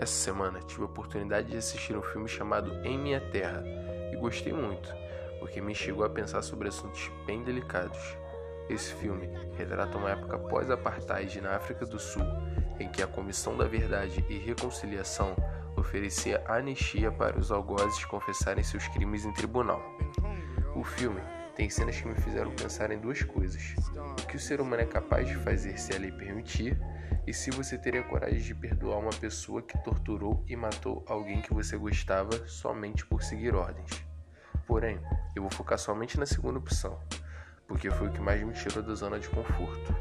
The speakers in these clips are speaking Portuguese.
Essa semana tive a oportunidade de assistir um filme chamado Em Minha Terra e gostei muito, porque me chegou a pensar sobre assuntos bem delicados. Esse filme retrata uma época pós-apartheid na África do Sul, em que a Comissão da Verdade e Reconciliação oferecia anistia para os algozes confessarem seus crimes em tribunal. O filme tem cenas que me fizeram pensar em duas coisas: o que o ser humano é capaz de fazer se a lei permitir, e se você teria coragem de perdoar uma pessoa que torturou e matou alguém que você gostava somente por seguir ordens. Porém, eu vou focar somente na segunda opção, porque foi o que mais me tirou da zona de conforto.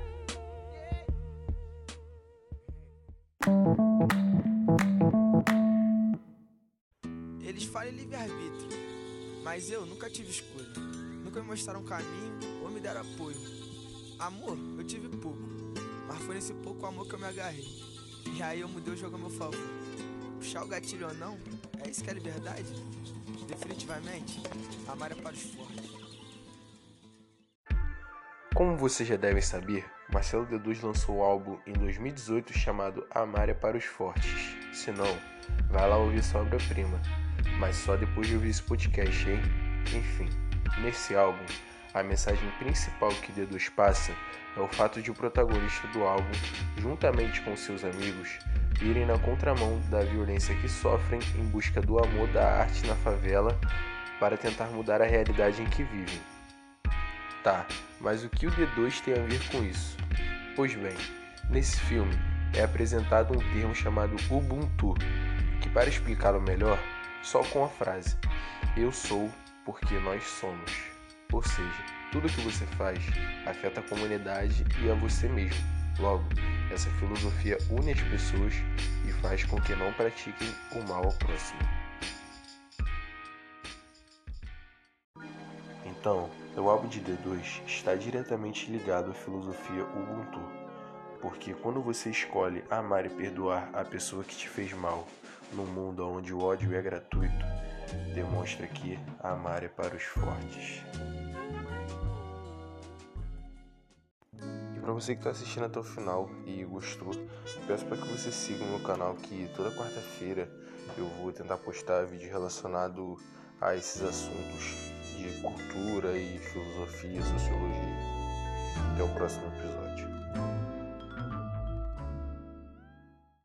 Eles falam livre-arbítrio, mas eu nunca tive escolha. Nunca me mostraram caminho ou me deram apoio. Amor, eu tive pouco, mas foi nesse pouco amor que eu me agarrei. E aí eu mudei o jogo a meu favor. Puxar o gatilho ou não, é isso que é liberdade? Definitivamente, amar é para os fortes. Como vocês já devem saber, Marcelo D2 lançou um álbum em 2018 chamado Amar é para os Fortes. Se não, vai lá ouvir sua obra-prima. Mas só depois de ouvir esse podcast, hein? Enfim, nesse álbum, a mensagem principal que D2 passa é o fato de o protagonista do álbum, juntamente com seus amigos, irem na contramão da violência que sofrem em busca do amor da arte na favela para tentar mudar a realidade em que vivem. Tá, mas o que o D2 tem a ver com isso? Pois bem, nesse filme é apresentado um termo chamado Ubuntu, que para explicá-lo melhor, só com a frase Eu sou porque nós somos. Ou seja, tudo que você faz afeta a comunidade e a você mesmo. Logo, essa filosofia une as pessoas e faz com que não pratiquem o mal ao próximo. Então, o álbum de D2 está diretamente ligado à filosofia Ubuntu, porque quando você escolhe amar e perdoar a pessoa que te fez mal num mundo onde o ódio é gratuito, demonstra que amar é para os fortes. E para você que está assistindo até o final e gostou, peço para que você siga o meu canal que toda quarta-feira eu vou tentar postar vídeo relacionado a esses assuntos de cultura e filosofia e sociologia. Até o próximo episódio.